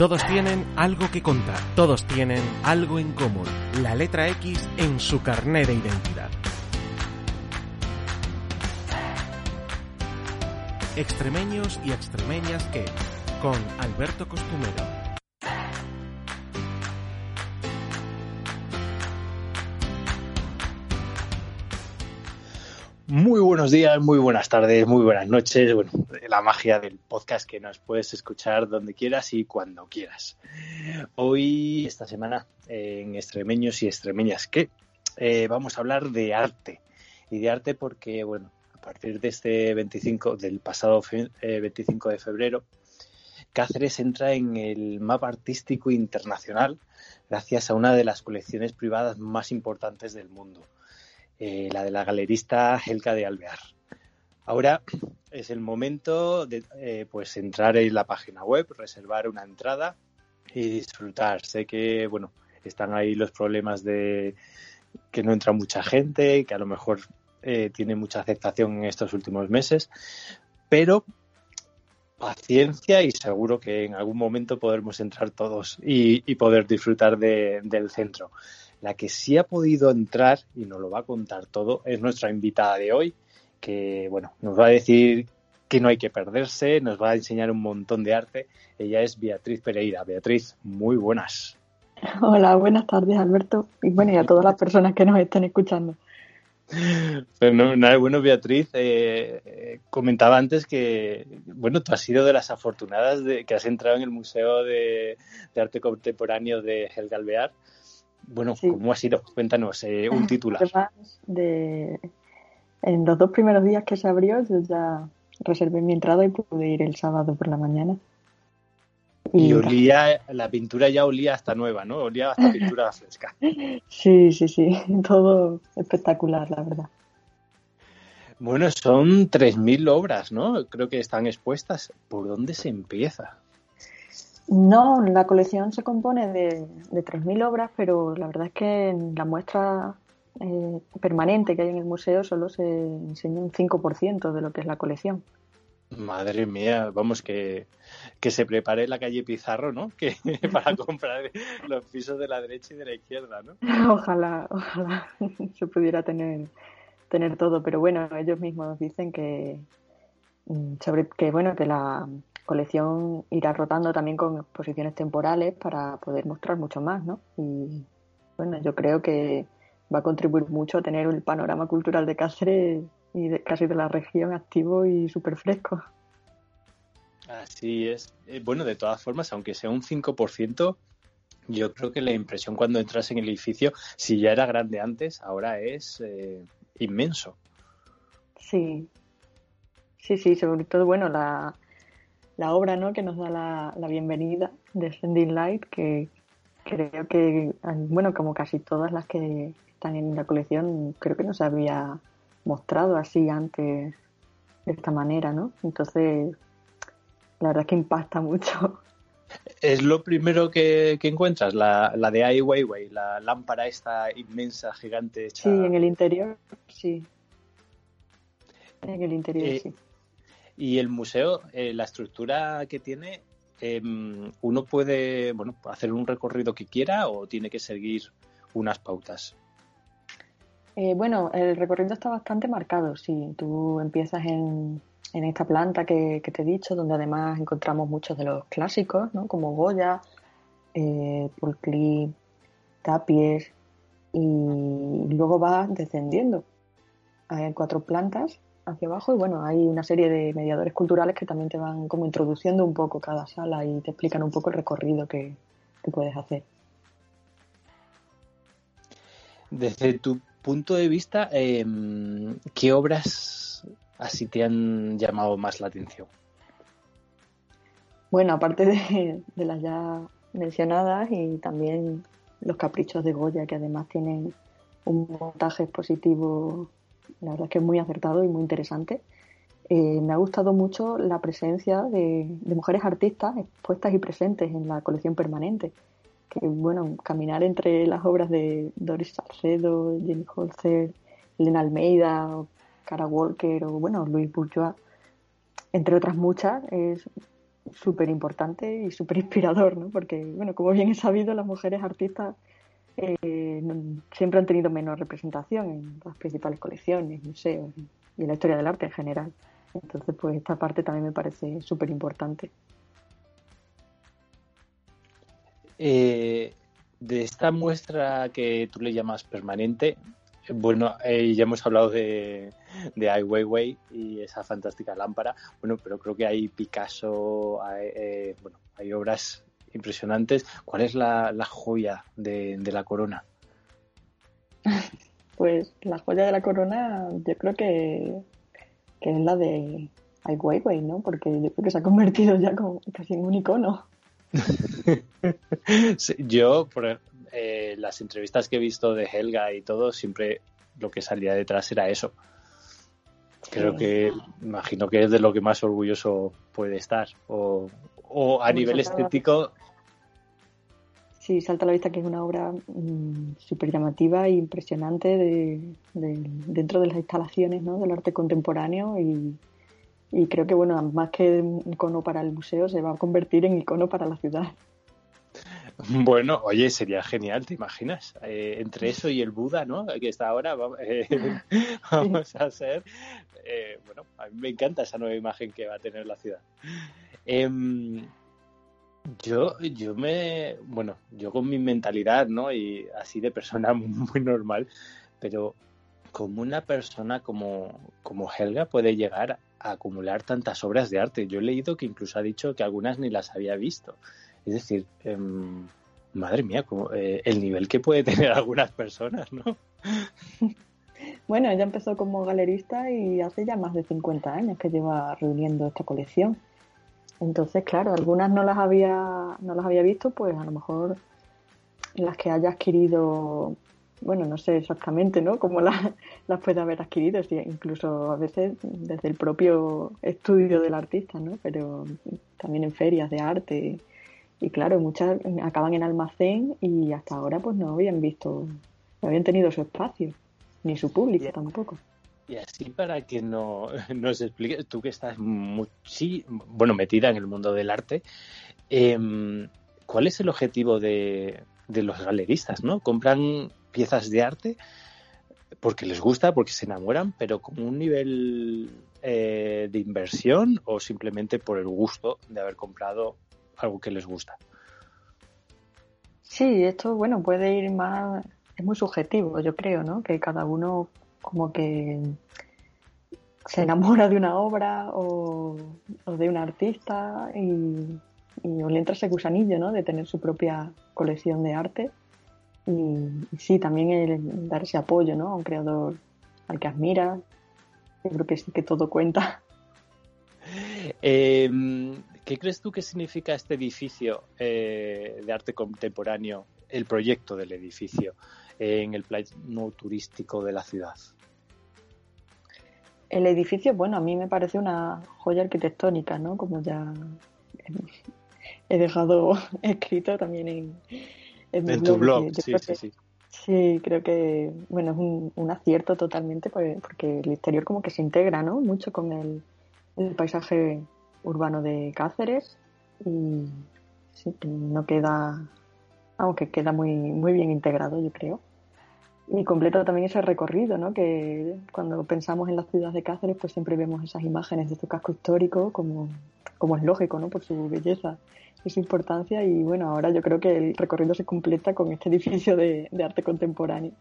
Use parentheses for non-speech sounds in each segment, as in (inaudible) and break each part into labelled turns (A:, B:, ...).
A: Todos tienen algo que contar, todos tienen algo en común, la letra X en su carné de identidad. Extremeños y extremeñas que, con Alberto Costumero.
B: Muy buenos días, muy buenas tardes, muy buenas noches. Bueno, la magia del podcast que nos puedes escuchar donde quieras y cuando quieras. Hoy, esta semana, en Extremeños y Extremeñas, que eh, vamos a hablar de arte. Y de arte porque, bueno, a partir de este 25, del pasado 25 eh, de febrero, Cáceres entra en el mapa artístico internacional gracias a una de las colecciones privadas más importantes del mundo eh, la de la galerista Helga de Alvear. Ahora es el momento de eh, pues entrar en la página web, reservar una entrada y disfrutar. Sé que bueno están ahí los problemas de que no entra mucha gente, que a lo mejor eh, tiene mucha aceptación en estos últimos meses, pero paciencia y seguro que en algún momento podremos entrar todos y, poder disfrutar del centro. La que sí ha podido entrar y nos lo va a contar todo es nuestra invitada de hoy, que bueno, nos va a decir que no hay que perderse, nos va a enseñar un montón de arte. Ella es Beatriz Pereira. Beatriz, muy buenas.
C: Hola, buenas tardes, Alberto. Y bueno, y a todas las personas que nos estén escuchando.
B: Bueno, nada, bueno, Beatriz, eh, eh, comentaba antes que, bueno, tú has sido de las afortunadas de que has entrado en el Museo de, Arte Contemporáneo de Helga Alvear bueno, ¿cómo ha sido? Cuéntanos eh, un (laughs) titular.
C: de, en los dos primeros días que se abrió, yo ya reservé mi entrada y pude ir el sábado por la mañana.
B: Y, olía, la pintura ya olía hasta nueva, ¿no? Olía hasta (laughs) pintura fresca.
C: Sí, sí, sí, (laughs) todo espectacular, la verdad.
B: Bueno, son 3.000 obras, ¿no? Creo que están expuestas. ¿Por dónde se empieza?
C: No, la colección se compone de, de 3.000 obras, pero la verdad es que en la muestra eh, permanente que hay en el museo solo se enseña un 5% de lo que es la colección.
B: Madre mía, vamos, que, que se prepare la calle Pizarro, ¿no? Que (laughs) para comprar los pisos de la derecha y de la izquierda, ¿no? (laughs)
C: Ojalá, ojalá (laughs) se pudiera tener, tener todo, pero bueno, ellos mismos dicen que, mm, sobre que bueno, que la, colección irá rotando también con exposiciones temporales para poder mostrar mucho más, ¿no? Y bueno, yo creo que va a contribuir mucho a tener el panorama cultural de Cáceres y de, casi de la región activo y súper fresco.
B: Así es. Eh, bueno, de todas formas, aunque sea un 5%, yo creo que la impresión cuando entras en el edificio, si ya era grande antes, ahora es eh, inmenso.
C: Sí, sí, sí, sobre todo, bueno, la, la obra ¿no? que nos da la, bienvenida de Sending Light, que creo que, bueno, como casi todas las que están en la colección, creo que no se había mostrado así antes de esta manera, ¿no? Entonces, la verdad es que impacta mucho.
B: Es lo primero que, encuentras, la, la de Ai Weiwei, la lámpara esta inmensa, gigante.
C: Sí, en el interior, sí. En el interior, eh, sí.
B: Y el museo, eh, la estructura que tiene, em, uno puede bueno, hacer un recorrido que quiera o tiene que seguir unas pautas.
C: Eh, bueno, el recorrido está bastante marcado. Si tú empiezas en, en esta planta que, te he dicho, donde además encontramos muchos de los clásicos, ¿no? como Goya, eh, Paul Tapies, y luego vas descendiendo. Hay cuatro plantas hacia abajo y bueno, hay una serie de mediadores culturales que también te van como introduciendo un poco cada sala y te explican un poco el recorrido que, puedes hacer.
B: Desde tu punto de vista, em, ¿qué obras así te han llamado más la atención?
C: Bueno, aparte de, las ya mencionadas y también los caprichos de Goya, que además tienen un montaje expositivo, la verdad es que es muy acertado y muy interesante. Eh, me ha gustado mucho la presencia de, mujeres artistas expuestas y presentes en la colección permanente. Que, bueno, caminar entre las obras de Doris Salcedo, Jenny Holzer, Elena Almeida, Cara Walker o, bueno, Luis Bourgeois, entre otras muchas, es súper importante y súper inspirador, ¿no? Porque, bueno, como bien he sabido, las mujeres artistas eh, siempre han tenido menos representación en las principales colecciones, museos y en la historia del arte en general. Entonces, pues esta parte también me parece súper importante.
B: Eh, de esta muestra que tú le llamas permanente, bueno, eh, ya hemos hablado de, de Ai Weiwei y esa fantástica lámpara. Bueno, pero creo que hay Picasso, eh, bueno, hay obras impresionantes. ¿Cuál es la, joya de, la corona? (laughs)
C: Pues la joya de la corona, yo creo que, es la de Ai Weiwei, ¿no? Porque yo creo que se ha convertido ya como casi en un icono. (laughs)
B: yo, por, eh, las entrevistas que he visto de Helga y todo, siempre lo que salía detrás era eso. Creo que, imagino que es de lo que más orgulloso puede estar. O, a nivel estético.
C: Sí, salta a la vista que es una obra mm, súper llamativa e impresionante de, dentro de las instalaciones ¿no? del arte contemporáneo y, y creo que, bueno, más que un icono para el museo, se va a convertir en icono para la ciudad.
B: Bueno, oye, sería genial, ¿te imaginas? Eh, entre eso y el Buda, ¿no? Que está ahora, eh, (laughs) vamos a hacer. Eh, bueno, a mí me encanta esa nueva imagen que va a tener la ciudad. Em, yo, yo me. Bueno, yo con mi mentalidad, ¿no? Y así de persona (laughs) muy normal, pero como una persona como, como Helga puede llegar a acumular tantas obras de arte. Yo he leído que incluso ha dicho que algunas ni las había visto. Es decir, em, madre mía, como, eh, el nivel que puede (laughs) tener algunas personas, ¿no? (laughs)
C: Bueno, ella empezó como galerista y hace ya más de 50 años que lleva reuniendo esta colección. Entonces, claro, algunas no las había, no las había visto, pues a lo mejor las que haya adquirido, bueno, no sé exactamente, ¿no? Cómo las, (laughs) las puede haber adquirido, incluso a veces desde el propio estudio del artista, ¿no? Pero también en ferias de arte y claro, muchas acaban en almacén y hasta ahora pues no habían visto, no habían tenido su espacio, ni su público tampoco.
B: Y así para que no, (laughs) nos expliques, tú que estás muy, bueno, metida en el mundo del arte, em, ¿cuál es el objetivo de, de los galeristas? ¿no? ¿Compran piezas de arte porque les gusta, porque se enamoran, pero con un nivel eh, de inversión o simplemente por el gusto de haber comprado algo que les gusta.
C: Sí, esto, bueno, puede ir más, es muy subjetivo, yo creo, ¿no? Que cada uno como que se enamora de una obra o, de un artista y, le entra ese gusanillo, ¿no? De tener su propia colección de arte. Y, sí, también el dar ese apoyo, ¿no? A un creador al que admira. Yo creo que sí que todo cuenta.
B: Eh, ¿Qué crees tú que significa este edificio eh, de arte contemporáneo, el proyecto del edificio, en el plano turístico de la ciudad?
C: El edificio, bueno, a mí me parece una joya arquitectónica, ¿no? Como ya he dejado (laughs) escrito también en,
B: en, tu blog. Sí, sí, sí.
C: Sí, creo que, bueno, es un, acierto totalmente porque, porque, el exterior como que se integra, ¿no? Mucho con el, el paisaje urbano de Cáceres y sí, no queda, aunque queda muy, muy bien integrado, yo creo. Y completa también ese recorrido, ¿no? Que cuando pensamos en la ciudad de Cáceres, pues siempre vemos esas imágenes de su casco histórico, como, como es lógico, ¿no? Por su belleza y su importancia. Y bueno, ahora yo creo que el recorrido se completa con este (laughs) edificio de, de arte contemporáneo.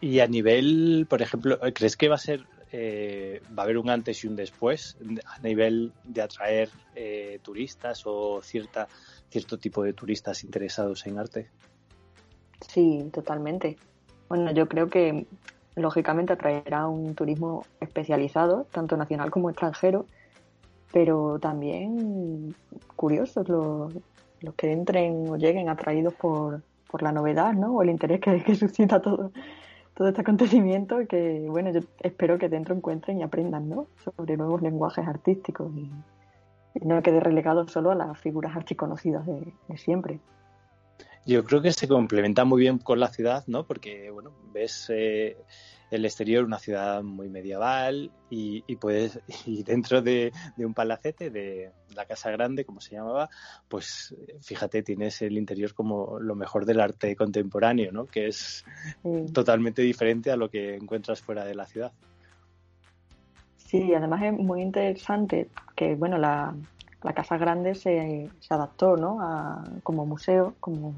B: y a nivel, por ejemplo, ¿crees que va a ser eh, va a haber un antes y un después a nivel de atraer eh, turistas o cierta, cierto tipo de turistas interesados en arte?
C: Sí, totalmente. Bueno, yo creo que lógicamente atraerá un turismo especializado, tanto nacional como extranjero, pero también curiosos los, que entren o lleguen atraídos por, por la novedad, ¿no? O el interés que, (laughs) suscita todo, todo este acontecimiento que, bueno, yo espero que dentro encuentren y aprendan, ¿no? Sobre nuevos lenguajes artísticos y, no quede relegado solo a las figuras archiconocidas de, de siempre.
B: Yo creo que se complementa muy bien con la ciudad, ¿no? Porque, bueno, ves eh, el exterior, una ciudad muy medieval y, y puedes, (laughs) y dentro de, un palacete, de la Casa Grande, como se llamaba, pues fíjate, tienes el interior como lo mejor del arte contemporáneo, ¿no? Que es totalmente diferente a lo que encuentras fuera de la ciudad.
C: Sí, además es muy interesante que, bueno, la, la Casa Grande se, adaptó, ¿no? Como museo, como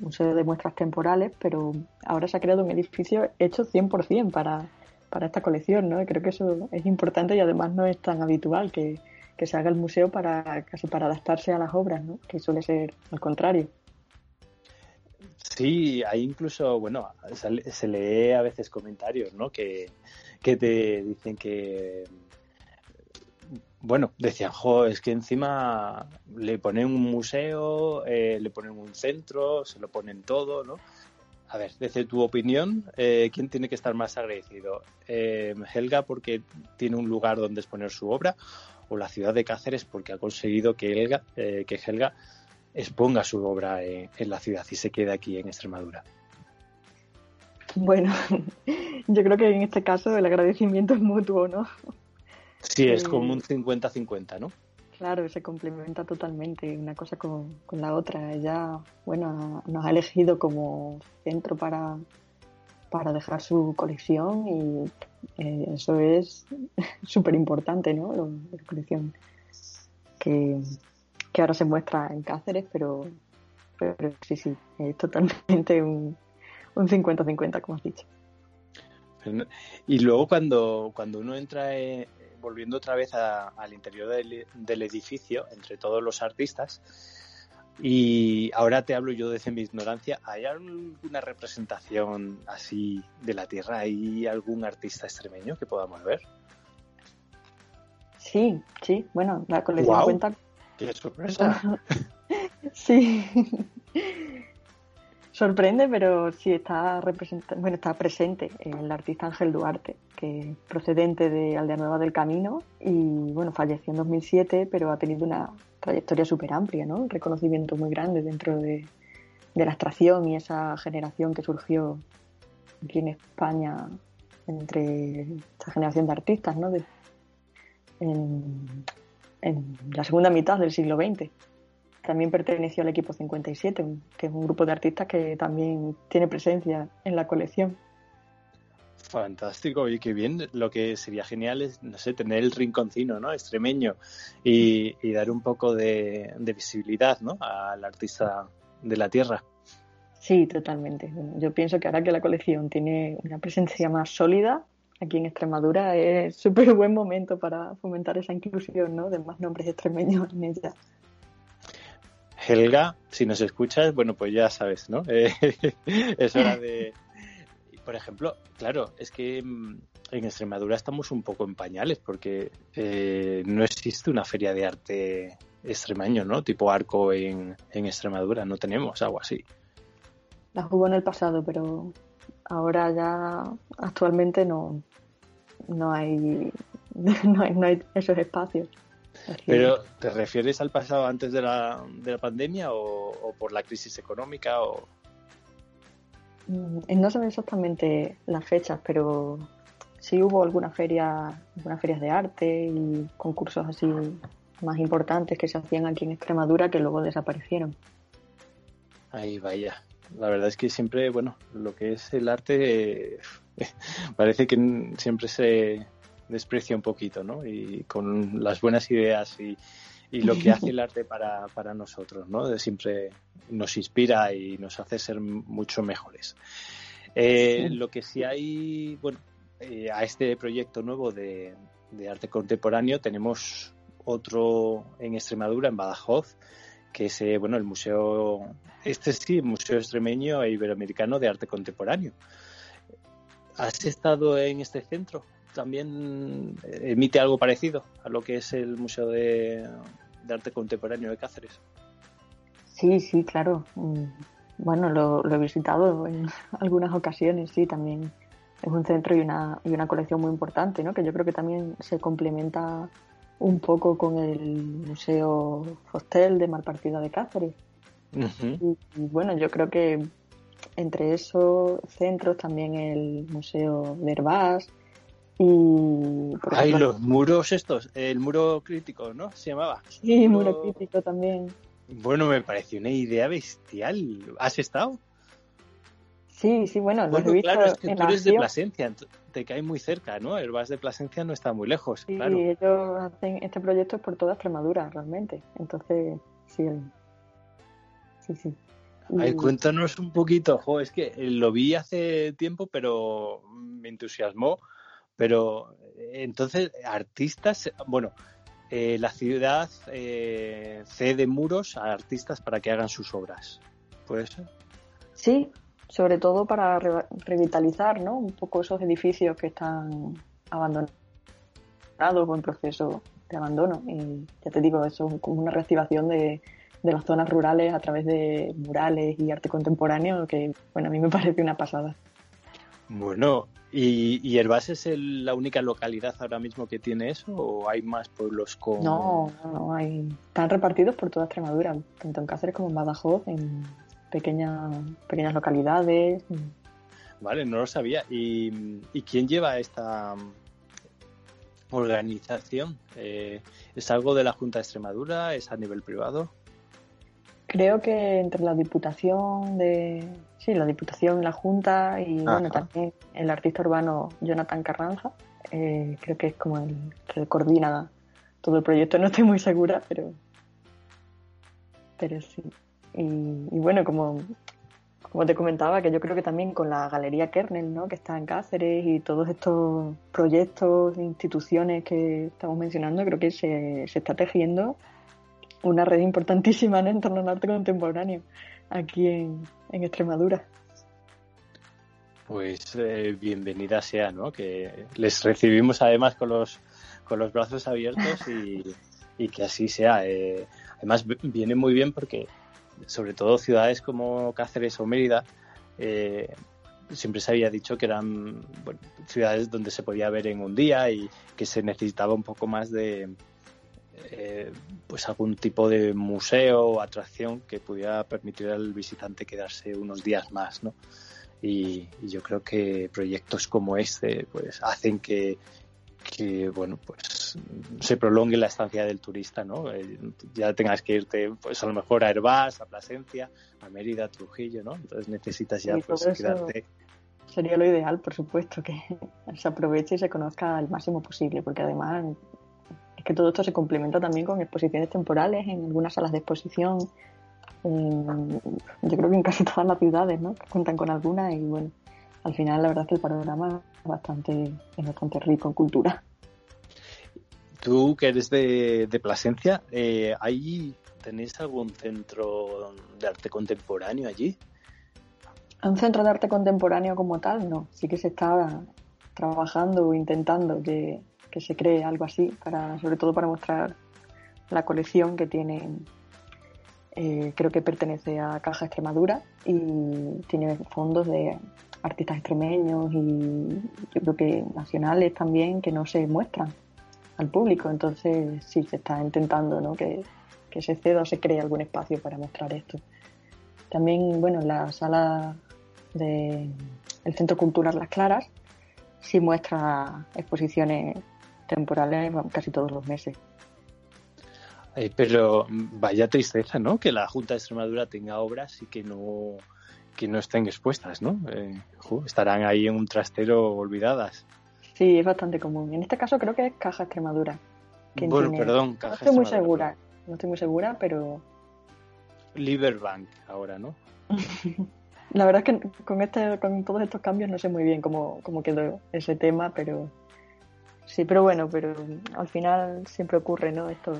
C: museo de muestras temporales, pero ahora se ha creado un edificio hecho 100% para, para esta colección, ¿no? creo que eso es importante y además no es tan habitual que, se haga el museo para casi para adaptarse a las obras, ¿no? Que suele ser al contrario.
B: Sí, hay incluso, bueno, se, lee a veces comentarios, ¿no? Que, que te dicen que bueno, decían, jo, es que encima le ponen un museo, eh, le ponen un centro, se lo ponen todo, ¿no? A ver, desde tu opinión, eh, ¿quién tiene que estar más agradecido? Eh, ¿Helga porque tiene un lugar donde exponer su obra? ¿O la ciudad de Cáceres porque ha conseguido que Helga, que Helga exponga su obra en la ciudad y se quede aquí en Extremadura?
C: Bueno, (laughs) yo creo que en este caso el agradecimiento es mutuo, ¿no?
B: Sí, es como un 50-50, ¿no?
C: Claro, se complementa totalmente una cosa con, la otra. Ella, bueno, nos ha elegido como centro para, para dejar su colección y eh, eso es (laughs) súper importante, ¿no? La colección que, ahora se muestra en Cáceres, pero, pero sí, sí, es totalmente un 50-50, como has dicho.
B: Y luego cuando, cuando uno entra en, volviendo otra vez al interior del, edificio, entre todos los artistas, y ahora te hablo yo desde mi ignorancia, ¿hay alguna representación así de la Tierra? ¿Hay algún artista extremeño que podamos ver?
C: Sí, sí, bueno, la colección cuenta...
B: ¡Qué sorpresa! (laughs)
C: sí. Sorprende, pero sí está bueno, está presente el artista Ángel Duarte, que es procedente de Aldea Nueva del Camino y bueno, falleció en 2007, pero ha tenido una trayectoria súper amplia, ¿no? Un reconocimiento muy grande dentro de, la extracción y esa generación que surgió aquí en España entre esta generación de artistas, ¿no? en la segunda mitad del siglo XX también perteneció al equipo 57, que es un grupo de artistas que también tiene presencia en la colección.
B: Fantástico, y qué bien. Lo que sería genial es, no sé, tener el rinconcino, ¿no? Extremeño y, dar un poco de, visibilidad, ¿no? Al artista de la tierra.
C: Sí, totalmente. Yo pienso que ahora que la colección tiene una presencia más sólida aquí en Extremadura, es súper buen momento para fomentar esa inclusión, ¿no? De más nombres extremeños en ella.
B: Helga, si nos escuchas, bueno, pues ya sabes, ¿no? (laughs) Eh, es hora de... Por ejemplo, claro, es que mm, en Extremadura estamos un poco en pañales porque eh, no existe una feria de arte extremaño, ¿no? Tipo arco en, Extremadura, no tenemos algo así.
C: La hubo en el pasado, pero ahora ya actualmente no, no hay, (laughs) no hay esos espacios.
B: Pero, ¿te refieres al pasado antes de la, de la pandemia o, por la crisis económica? O...
C: Mm, no sé exactamente las fechas, pero sí hubo algunas ferias, algunas ferias de arte y concursos así más importantes que se hacían aquí en Extremadura que luego desaparecieron.
B: Ahí vaya. La verdad es que siempre, bueno, lo que es el arte (laughs) parece que siempre se, desprecia un poquito, ¿no? Y con las buenas ideas y, lo que hace el arte para, para nosotros, ¿no? De siempre nos inspira y nos hace ser mucho mejores. Eh, lo que sí hay, bueno, eh, a este proyecto nuevo de, arte contemporáneo tenemos otro en Extremadura, en Badajoz, que es, eh, bueno, el museo, este sí, Museo Extremeño e Iberoamericano de Arte Contemporáneo. ¿Has estado en este centro? También emite algo parecido a lo que es el Museo de, Arte Contemporáneo de Cáceres.
C: Sí, sí, claro. Mm, bueno, lo, he visitado en (laughs) algunas ocasiones, sí, también es un centro y una, y una colección muy importante, ¿no? Que yo creo que también se complementa un poco con el Museo Hostel de Malpartida de Cáceres. y, bueno, yo creo que entre esos centros también el Museo de Herbás y...
B: Hay los muros estos, el muro crítico, ¿no? Se llamaba.
C: Sí, muro, crítico también.
B: Bueno, me pareció una idea bestial. ¿Has estado?
C: Sí, sí, bueno,
B: bueno claro, es que tú eres de Plasencia, te cae muy cerca, ¿no? El VAS de Plasencia no está muy lejos,
C: sí,
B: claro.
C: ellos hacen este proyecto es por toda Extremadura, realmente. Entonces, sí, sí, sí.
B: Ay, cuéntanos un poquito, jo, es que lo vi hace tiempo, pero me entusiasmó. Pero entonces, artistas, bueno, eh, la ciudad eh, cede muros a artistas para que hagan sus obras. ¿Puede ser?
C: Sí, sobre todo para revitalizar ¿no? un poco esos edificios que están abandonados o en proceso de abandono. Y ya te digo, eso es como una reactivación de, de las zonas rurales a través de murales y arte contemporáneo que, bueno, a mí me (laughs) parece una pasada.
B: Bueno, ¿y, y es la única localidad ahora mismo que tiene eso o hay más pueblos con...?
C: No, no, hay, están repartidos por toda Extremadura, tanto en Cáceres como en Badajoz, en pequeñas, pequeñas localidades.
B: Vale, no lo sabía. ¿Y, quién lleva esta organización? Eh, ¿Es algo de la Junta de Extremadura? ¿Es a nivel privado?
C: Creo que entre la Diputación de... Sí, la Diputación, la Junta y bueno, también el artista urbano Jonathan Carranza, eh, creo que es como el que coordina todo el proyecto. No estoy muy segura, pero, pero sí. Y, bueno, como, como te comentaba, que yo creo que también con la Galería Kernel, ¿no? que está en Cáceres y todos estos proyectos, instituciones que estamos mencionando, creo que se, se está tejiendo una red importantísima en torno al arte contemporáneo aquí en, Extremadura.
B: Pues eh, bienvenida sea, ¿no? Que les recibimos además con los, con los brazos abiertos y, que así sea. Eh, además viene muy bien porque sobre todo ciudades como Cáceres o Mérida, eh, siempre se había dicho que eran ciudades donde se podía ver en un día y que se necesitaba un poco más de eh, pues algún tipo de museo o atracción que pudiera permitir al visitante quedarse unos días más, ¿no? Y, y yo creo que proyectos como este pues hacen que, que bueno pues se prolongue la estancia del turista no eh, ya tengas que irte pues a lo mejor a Herbás a Plasencia a Mérida a Trujillo no entonces necesitas ya pues quedarte.
C: sería lo ideal por supuesto que (laughs) se aproveche y se conozca al máximo posible porque además que todo esto se complementa también con exposiciones temporales en algunas salas de exposición yo creo que en casi todas las ciudades no que cuentan con alguna y bueno al final la verdad es que el panorama es bastante, es bastante rico en cultura.
B: Tú que eres de, Plasencia, eh, ¿ahí tenéis algún centro de arte contemporáneo allí?
C: Un centro de arte contemporáneo como tal, no. Sí que se está trabajando o intentando que, se cree algo así, para, sobre todo para mostrar la colección que tiene, eh, creo que pertenece a Caja Extremadura y tiene fondos de artistas extremeños y yo creo que nacionales también que no se muestran al público. Entonces sí se está intentando ¿no? que, que se ceda o se cree algún espacio para mostrar esto. También, bueno, la sala del Centro Cultural Las Claras sí muestra exposiciones temporales casi todos los meses.
B: Eh, pero vaya tristeza, ¿no? Que la Junta de Extremadura tenga obras y que no que no estén expuestas, ¿no? Eh, estarán ahí en un trastero olvidadas.
C: Sí, es bastante común. En este caso creo que es Caja Extremadura.
B: Bueno, perdón,
C: Caja No estoy muy segura, no estoy muy segura, pero...
B: Liberbank ahora, ¿no? (laughs)
C: La verdad es que con, este, con todos estos cambios no sé muy bien cómo, cómo quedó ese tema, pero... Sí, pero bueno, pero al final siempre ocurre, ¿no? Esto,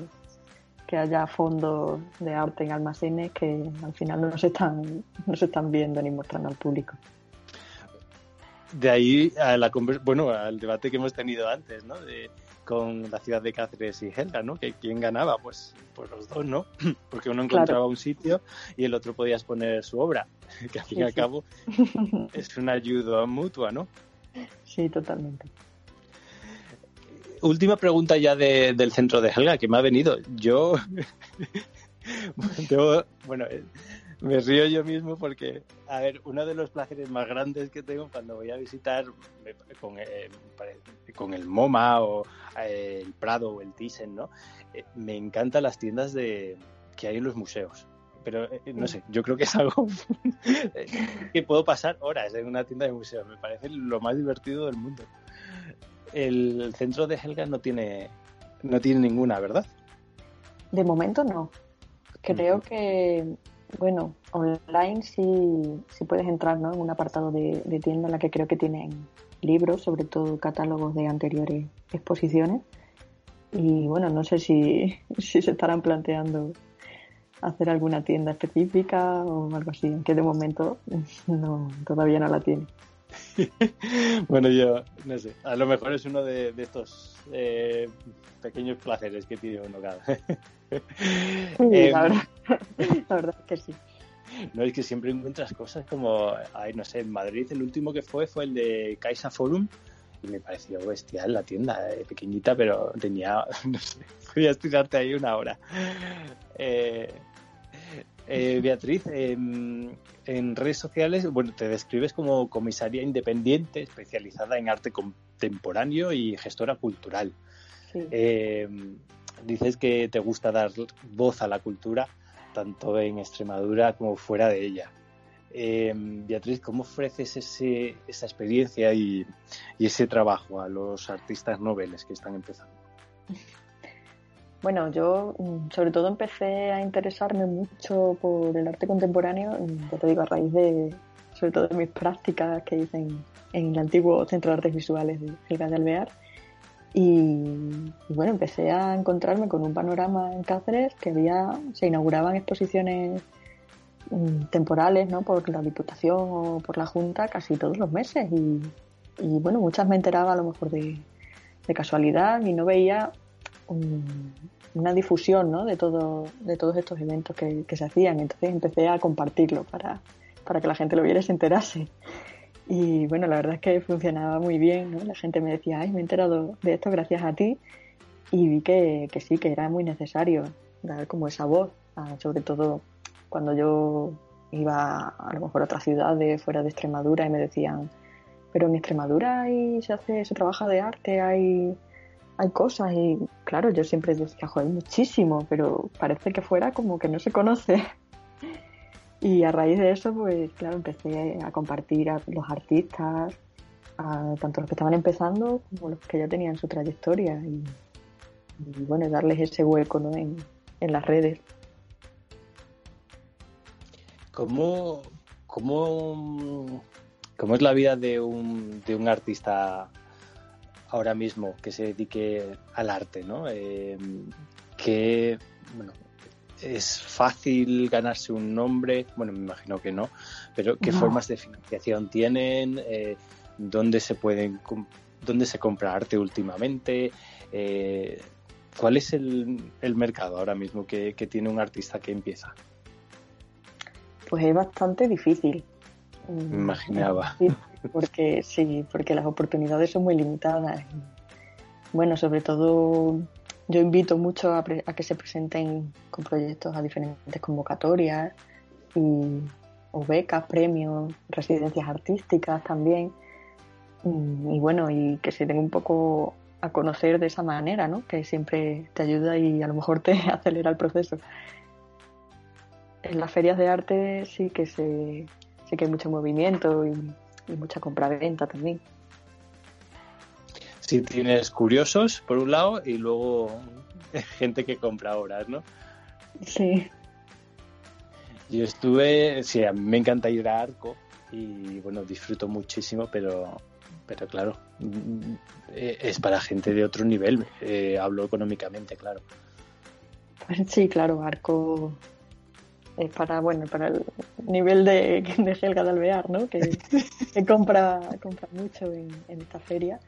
C: que haya fondos de arte en almacenes que al final no se están, no se están viendo ni mostrando al público.
B: de ahí a la bueno, al debate que hemos tenido antes, ¿no? De, con la ciudad de Cáceres y Helga, ¿no? Que quién ganaba, pues, pues los dos, ¿no? (clears throat) Porque uno encontraba un sitio y el otro podía exponer su obra, (laughs) que al fin y al cabo es una ayuda mutua, ¿no?
C: Sí, totalmente.
B: Última pregunta ya del centro de Helga que me ha venido. (laughs) Yo, bueno, eh, me río yo mismo porque, a ver, uno de los placeres más grandes que tengo cuando voy a visitar con, eh, con el MoMA o eh, el Prado o el Thyssen, ¿no? me encantan las tiendas de, que hay en los museos. Pero no sé, yo creo que es algo (laughs) que puedo pasar horas en una tienda de museos. Me parece lo más divertido del mundo el centro de Helga no tiene, no tiene ninguna, ¿verdad?
C: De momento no. Creo que, bueno, online sí, sí puedes entrar ¿no? en un apartado de, tienda en la que creo que tienen libros, sobre todo catálogos de anteriores exposiciones. Y bueno, no sé si, (laughs) si se estarán planteando hacer alguna tienda específica o algo así, aunque de momento (laughs) no, todavía no la tiene. (laughs)
B: bueno, yo no sé, a lo mejor es uno de, estos eh, pequeños placeres que tiene uno cada. (laughs)
C: Em, la, verdad, es que sí.
B: No, es que siempre encuentras cosas como, ay, no sé, en Madrid el último que fue fue el de Caixa Forum y me pareció bestial la tienda, eh, pequeñita, pero tenía, (laughs) no sé, podías estirarte ahí una hora. Eh, eh, Beatriz, en redes sociales, bueno, te describes como comisaria independiente especializada en arte contemporáneo y gestora cultural. Eh, dices que te gusta dar voz a la cultura, tanto en Extremadura como fuera de ella. Eh, Beatriz, ¿cómo ofreces ese, esa experiencia y, y ese trabajo a los artistas noveles que están empezando? (laughs)
C: Bueno, yo mm, sobre todo empecé a interesarme mucho por el arte contemporáneo, mm, ya te digo, a raíz de, sobre todo de mis prácticas que hice en, el antiguo Centro de Artes Visuales de Helga de Alvear. Y, bueno, empecé a encontrarme con un panorama en Cáceres que había, se inauguraban exposiciones mm, temporales, ¿no? Por la Diputación o por la Junta casi todos los meses. Y, bueno, muchas me enteraba a lo mejor de casualidad y no veía una difusión ¿no? de, todo, de todos estos eventos que, se hacían. Entonces empecé a compartirlo para, para que la gente lo viera y se enterase. Y bueno, la verdad es que funcionaba muy bien. ¿no? La gente me decía, ay, me he enterado de esto gracias a ti. Y vi que, que sí, que era muy necesario dar como esa voz, sobre todo cuando yo iba a lo mejor a otras ciudades fuera de Extremadura y me decían, pero en Extremadura ahí se hace, se trabaja de arte, hay hay cosas y claro, yo siempre decía, joder, muchísimo, pero parece que fuera como que no se conoce. (laughs) Y a raíz de eso, pues claro, empecé a compartir a los artistas, a tanto los que estaban empezando como los que ya tenían su trayectoria y, bueno, darles ese hueco ¿no? en, en las redes.
B: ¿Cómo, cómo, cómo es la vida de un, de un artista ahora mismo que se dedique al arte, ¿no? Eh, que, bueno, es fácil ganarse un nombre, bueno, me imagino que no, pero ¿qué formas de financiación tienen? Eh, ¿Dónde se pueden, dónde se compra arte últimamente? Eh, ¿Cuál es el, mercado ahora mismo que, que tiene un artista que empieza?
C: Pues es bastante difícil.
B: Me imaginaba.
C: Porque sí, porque las oportunidades son muy limitadas. Bueno, sobre todo yo invito mucho a, que se presenten con proyectos a diferentes convocatorias y, o becas, premios, residencias artísticas también. Y, bueno, y que se den un poco a conocer de esa manera, ¿no? Que siempre te ayuda y a lo mejor te (laughs) acelera el proceso. En las ferias de arte sí que se, sí que hay mucho movimiento y y mucha compra-venta también.
B: Sí, tienes curiosos por un lado y luego (laughs) gente que compra horas, ¿no?
C: Sí.
B: Yo estuve, sí, a mí me encanta ir a Arco y bueno, disfruto muchísimo, pero, pero claro, es para gente de otro nivel, eh, hablo económicamente, claro.
C: Sí, claro, Arco es para, bueno, para el nivel de, (laughs) de Helga de Alvear, ¿no? Que, compra, compra mucho en, esta feria.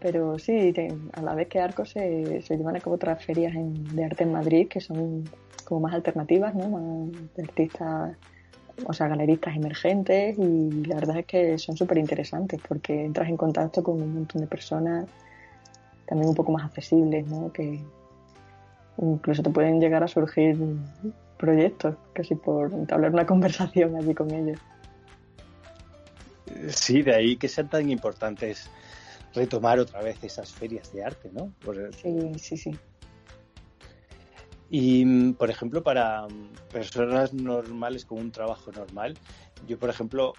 C: Pero sí, a la vez que Arco se, se llevan a cabo otras ferias de arte en Madrid que son como más alternativas, ¿no? Más de artistas, o sea, galeristas emergentes y la verdad es que son súper interesantes porque entras en contacto con un montón de personas también un poco más accesibles, ¿no? Que incluso te pueden llegar a surgir proyectos, casi por entablar una (laughs) conversación allí con ellos.
B: Sí, de ahí que sean tan importantes retomar otra vez esas ferias de arte, ¿no?
C: Sí, sí, sí.
B: Y, por ejemplo, para personas normales con un trabajo normal, yo, por ejemplo,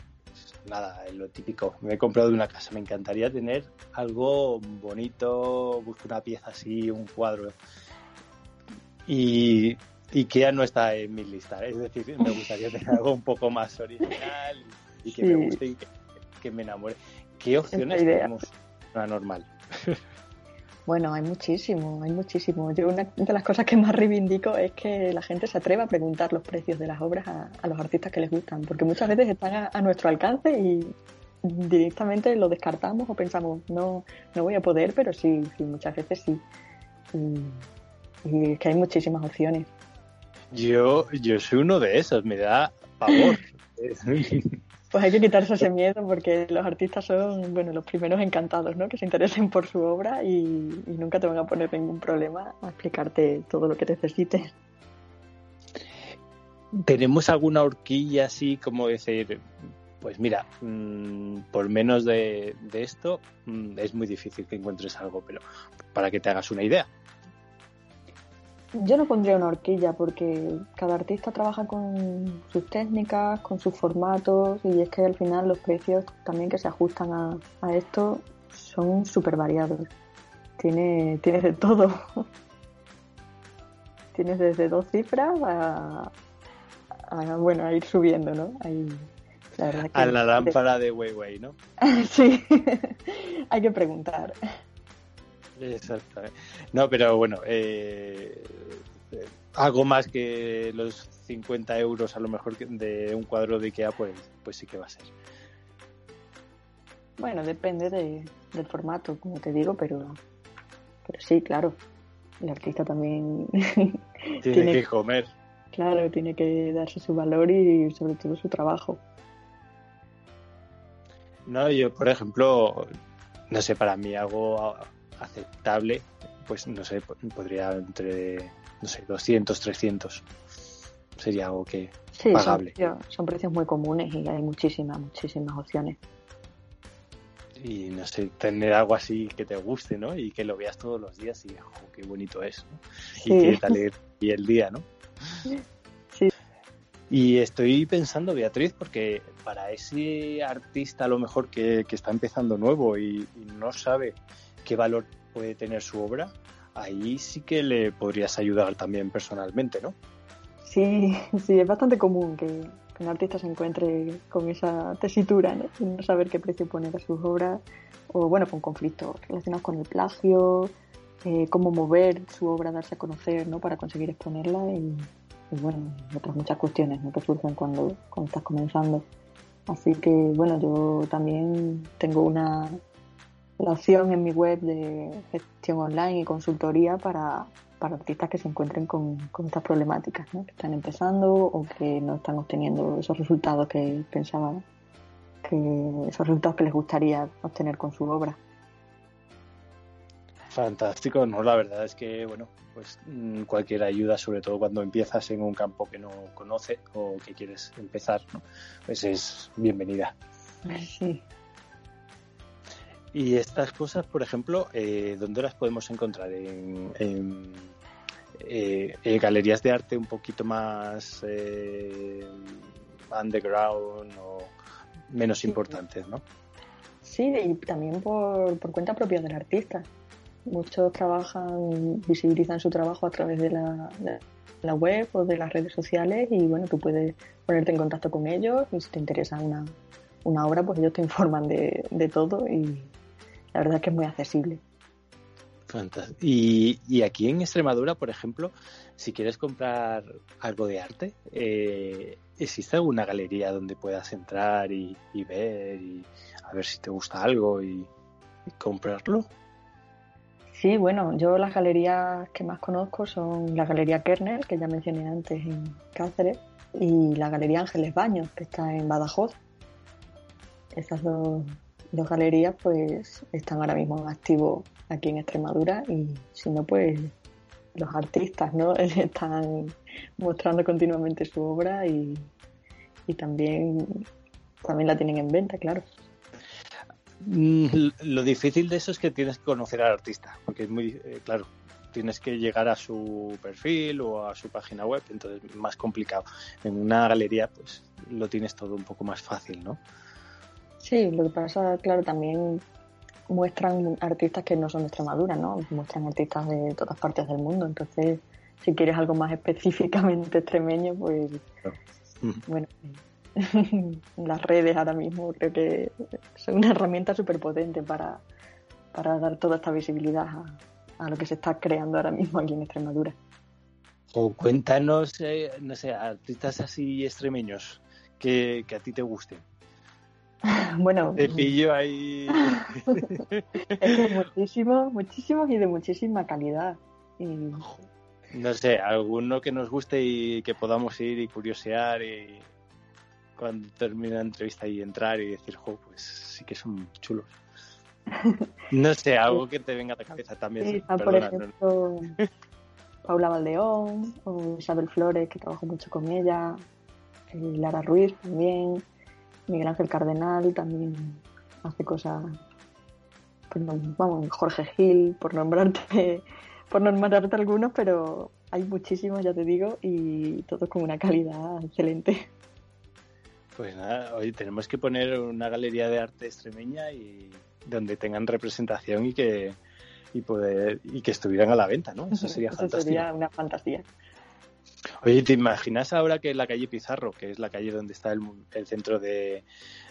B: nada, lo típico, me he comprado una casa, me encantaría tener algo bonito, busco una pieza así, un cuadro. Y IKEA no está en mi lista, es decir, me gustaría tener algo un poco más original y que me guste y que, me enamore. ¿Qué opciones tenemos una normal?
C: Bueno, hay muchísimo, hay muchísimo. Yo una de las cosas que más reivindico es que la gente se atreva a preguntar los precios de las obras a, los artistas que les gustan, porque muchas veces están a, nuestro alcance y directamente lo descartamos o pensamos, no, no voy a poder, pero sí, sí muchas veces sí. Y, es que hay muchísimas opciones.
B: Yo, yo soy uno de esos, me da pavor. (laughs)
C: Pues hay que quitarse ese miedo porque los artistas son, bueno, los primeros encantados, ¿no? Que se interesen por su obra y, nunca te van a poner ningún problema a explicarte todo lo que necesites.
B: ¿Tenemos alguna horquilla así como decir, pues mira, mm, por menos de, esto mm, es muy difícil que encuentres algo, pero para que te hagas una idea?
C: Yo no pondría una horquilla porque cada artista trabaja con sus técnicas, con sus formatos y es que al final los precios también que se ajustan a, esto son súper variados. Tiene, tienes de todo. (laughs) tienes desde dos cifras a, bueno, a ir subiendo, ¿no?
B: a la lámpara de Weiwei, ¿no? (laughs)
C: sí, (laughs) hay que preguntar.
B: Exactamente. No, pero bueno, eh, algo más que los 50 euros a lo mejor de un cuadro de Ikea, pues, pues sí que va a ser.
C: Bueno, depende del formato, como te digo, pero, pero sí, claro. El artista también
B: tiene, (laughs) que comer.
C: Claro, tiene que darse su valor y sobre todo su trabajo.
B: No, yo, por ejemplo, no sé, para mí algo aceptable, pues no sé, podría entre, no sé, 200, 300. Sería algo que pagable.
C: Son, precios muy comunes y hay muchísimas, muchísimas opciones.
B: Y no sé, tener algo así que te guste, ¿no? Y que lo veas todos los días y, oh, qué bonito es, Y que tal y (laughs) el día, ¿no?
C: Sí.
B: Y estoy pensando, Beatriz, porque para ese artista a lo mejor que, está empezando nuevo y, no sabe qué valor puede tener su obra, ahí sí que le podrías ayudar también personalmente, ¿no?
C: Sí, sí, es bastante común que, un artista se encuentre con esa tesitura, ¿no? no saber qué precio poner a sus obras, o bueno, con conflictos relacionados con el plagio, eh, cómo mover su obra, darse a conocer, ¿no? Para conseguir exponerla y, bueno, otras muchas cuestiones, ¿no? Que surgen cuando, cuando estás comenzando. Así que, bueno, yo también tengo una, la opción en mi web de gestión online y consultoría para, artistas que se encuentren con, estas problemáticas, ¿no? que están empezando o que no están obteniendo esos resultados que pensaban, que esos resultados que les gustaría obtener con su obra.
B: Fantástico, no, la verdad es que, bueno, pues mm, cualquier ayuda, sobre todo cuando empiezas en un campo que no conoce o que quieres empezar, ¿no? pues es bienvenida.
C: Sí.
B: Y estas cosas, por ejemplo, eh, ¿dónde las podemos encontrar? ¿En, eh, galerías de arte un poquito más eh, underground o menos importantes, ¿no?
C: Sí, y también por, cuenta propia del artista. Muchos trabajan, visibilizan su trabajo a través de la, la web o de las redes sociales y bueno, tú puedes ponerte en contacto con ellos y si te interesa una, una obra, pues ellos te (laughs) informan de, de todo y, la verdad es que es muy accesible.
B: Y, y, aquí en Extremadura, por ejemplo, si quieres comprar algo de arte, eh, ¿existe alguna galería donde puedas entrar y, ver y a ver si te gusta algo y, comprarlo?
C: Sí, bueno, yo las galerías que más conozco son la Galería Kerner, que ya mencioné antes en Cáceres, y la Galería Ángeles Baños, que está en Badajoz. Esas dos, dos galerías pues están ahora mismo en activo aquí en Extremadura y si no pues los artistas no (laughs) están mostrando continuamente su obra y, también también la tienen en venta claro.
B: Mm, lo difícil de eso es que tienes que conocer al artista porque es muy eh, claro tienes que llegar a su perfil o a su página web entonces es más complicado. En una galería pues lo tienes todo un poco más fácil no
C: sí lo que pasa claro también muestran artistas que no son de Extremadura, ¿no? Muestran artistas de todas partes del mundo. Entonces, si quieres algo más (laughs) específicamente extremeño, pues bueno, (laughs) las redes ahora mismo creo que son una herramienta súper potente para, para dar toda esta visibilidad a, lo que se está creando ahora mismo aquí en Extremadura.
B: O cuéntanos, eh, no sé, artistas así extremeños que, que a ti te gusten. (laughs)
C: Bueno.
B: Te pillo ahí. (laughs)
C: es muchísimos, muchísimos y de muchísima calidad.
B: No sé, alguno que nos guste y que podamos ir y curiosear y cuando termine la entrevista y entrar y decir, jo, pues sí que son chulos. (laughs) No sé, algo que te venga a la cabeza también.
C: por ejemplo, Paula Valdeón o Isabel Flores, que trabajo mucho con ella, Lara Ruiz también. Miguel Ángel Cardenal también hace cosas, pues vamos, Jorge Gil, por nombrarte, (laughs) por nombrarte algunos, pero hay muchísimos, ya te digo, y todos con una calidad excelente.
B: Pues nada, hoy tenemos que poner una galería de arte extremeña y donde tengan representación y que y poder y que estuvieran a la venta, ¿no? Eso sería Eso
C: Sería una fantasía.
B: Oye, ¿te imaginas ahora que la calle Pizarro, que es la calle donde está el, centro de,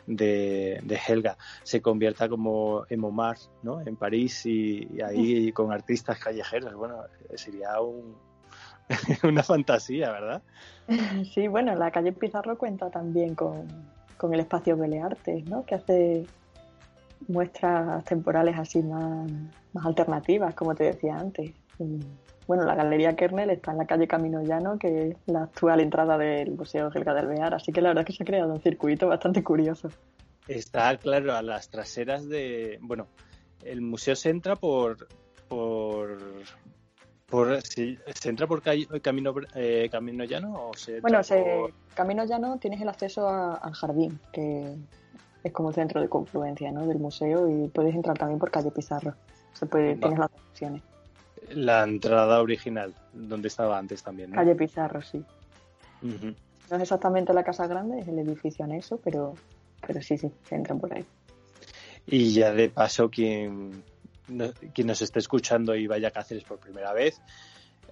B: de, Helga, se convierta como en Montmartre, ¿no? En París y, ahí con artistas callejeros? Bueno, sería un, (laughs) una fantasía, ¿verdad? (laughs)
C: Sí, bueno, la calle Pizarro cuenta también con, con el espacio Belearte, ¿no? Que hace muestras temporales así más, más alternativas, como te decía antes. Bueno, la Galería Kernel está en la calle Camino Llano, que es la actual entrada del Museo Helga del Bear, así que la verdad es que se ha creado un circuito bastante curioso.
B: Está, claro, a las traseras de... Bueno, el museo se entra por... por por, ¿Se entra por camino, eh, camino llano o se
C: Bueno, se, camino llano tienes el acceso al jardín, que es como el centro de confluencia ¿no? del museo y puedes entrar también por calle Pizarro. Se puede, tienes las opciones.
B: La entrada original, donde estaba antes también. ¿no?
C: Calle Pizarro, sí. No es exactamente la Casa Grande, es el edificio anexo, pero, pero sí, sí, se entran por ahí.
B: Y ya de paso, quien, quien nos esté escuchando y vaya a Cáceres por primera vez,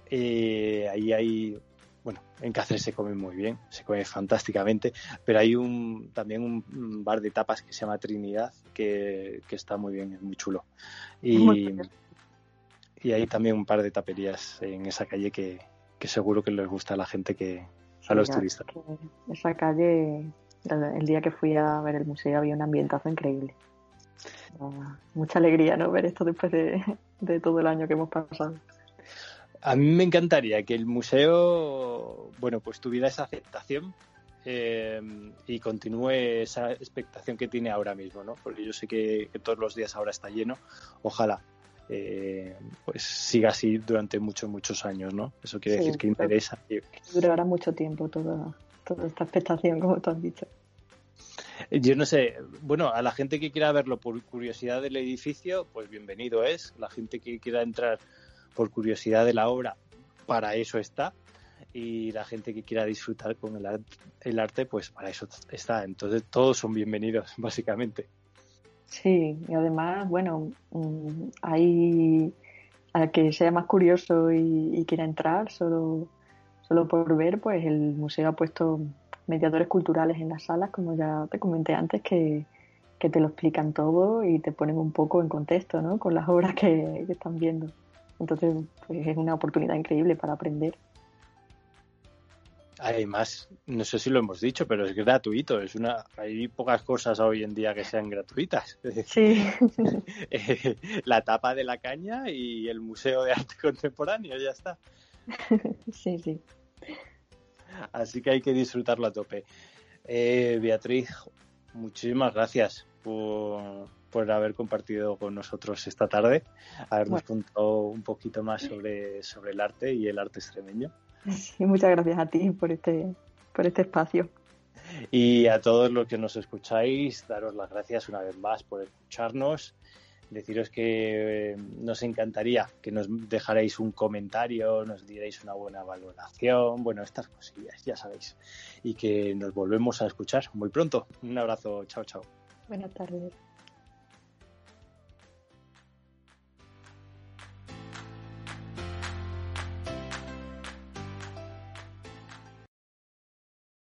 B: eh, ahí hay, bueno, en Cáceres se come muy bien, se come fantásticamente, pero hay un también un bar de tapas que se llama Trinidad, que, que está muy bien, es muy chulo. Y, y hay también un par de taperías en esa calle que, seguro que les gusta a la gente que a los turistas.
C: Esa calle, el día que fui a ver el museo había un ambientazo increíble. Mucha alegría no ver esto después de, todo el año que hemos pasado.
B: A mí me encantaría que el museo, bueno, pues tuviera esa aceptación eh, y continúe esa expectación que tiene ahora mismo, ¿no? Porque yo sé que, todos los días ahora está lleno. Ojalá eh, pues siga así durante muchos, muchos años, ¿no? Eso quiere decir que interesa.
C: Durará mucho tiempo toda, toda esta expectación, como tú has dicho.
B: Yo no sé, bueno, a la gente que quiera verlo por curiosidad del edificio, pues bienvenido es. La gente que quiera entrar por curiosidad de la obra, para eso está. Y la gente que quiera disfrutar con el, el arte, pues para eso está. Entonces todos son bienvenidos, (laughs) básicamente.
C: Sí, y además, bueno, mm, hay a que sea más curioso y, quiera entrar solo, solo por ver, pues el museo ha puesto mediadores culturales en las salas, como ya te comenté antes, que, que te lo explican todo y te ponen un poco en contexto, ¿no? Con las obras que, están viendo. Entonces, pues es una oportunidad increíble para aprender.
B: Además, no sé si lo hemos dicho, pero es gratuito. Es una, hay pocas cosas hoy en día que sean gratuitas.
C: Sí. (laughs)
B: Eh, la tapa de la caña y el Museo de Arte (laughs) Contemporáneo, ya está. (laughs)
C: Sí, sí.
B: Así que hay que disfrutarlo a tope. Eh, Beatriz, muchísimas gracias por, haber compartido con nosotros esta tarde, habernos contado un poquito más sobre, sobre el arte y el arte extremeño. (laughs)
C: Sí, muchas gracias a ti por este, por este espacio.
B: Y a todos los que nos escucháis, daros las gracias una vez más por escucharnos deciros que eh, nos encantaría que nos dejarais un comentario, nos dierais una buena valoración, bueno, estas cosillas, ya sabéis. Y que nos volvemos a escuchar muy pronto. Un abrazo, chao, chao.
C: Buenas tardes.